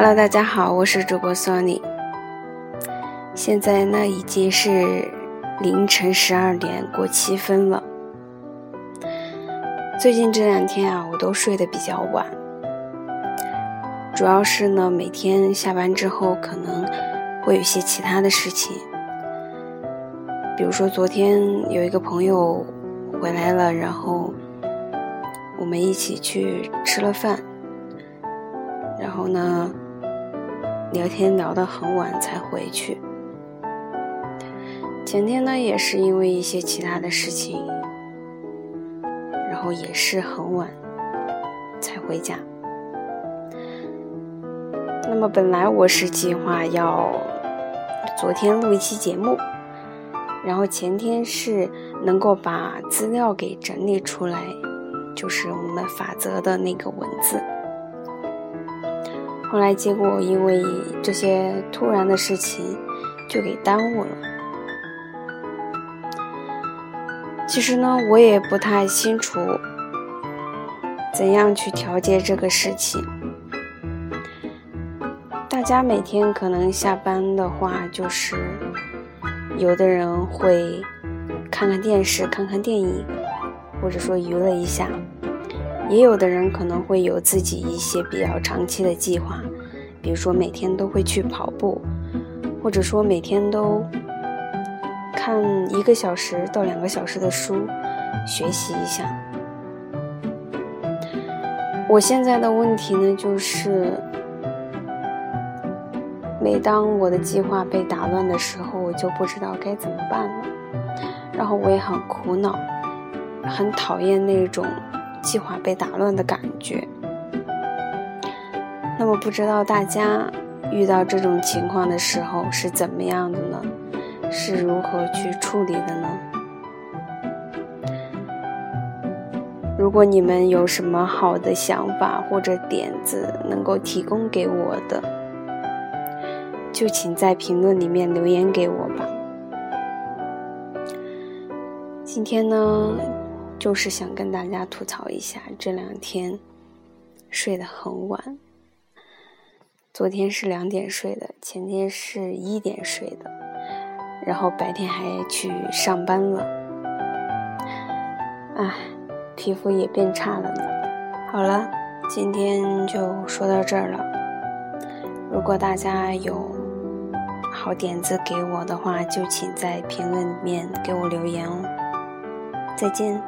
Hello，大家好，我是主播 Sony。现在呢已经是凌晨十二点过七分了。最近这两天啊，我都睡得比较晚，主要是呢每天下班之后可能会有一些其他的事情，比如说昨天有一个朋友回来了，然后我们一起去吃了饭。然后呢，聊天聊到很晚才回去。前天呢，也是因为一些其他的事情，然后也是很晚才回家。那么本来我是计划要昨天录一期节目，然后前天是能够把资料给整理出来，就是我们法则的那个文字。后来结果因为这些突然的事情，就给耽误了。其实呢，我也不太清楚怎样去调节这个事情。大家每天可能下班的话，就是有的人会看看电视、看看电影，或者说娱乐一下。也有的人可能会有自己一些比较长期的计划，比如说每天都会去跑步，或者说每天都看一个小时到两个小时的书，学习一下。我现在的问题呢，就是每当我的计划被打乱的时候，我就不知道该怎么办了，然后我也很苦恼，很讨厌那种。计划被打乱的感觉。那么，不知道大家遇到这种情况的时候是怎么样的呢？是如何去处理的呢？如果你们有什么好的想法或者点子能够提供给我的，就请在评论里面留言给我吧。今天呢？就是想跟大家吐槽一下，这两天睡得很晚。昨天是两点睡的，前天是一点睡的，然后白天还去上班了。唉，皮肤也变差了呢。好了，今天就说到这儿了。如果大家有好点子给我的话，就请在评论里面给我留言哦。再见。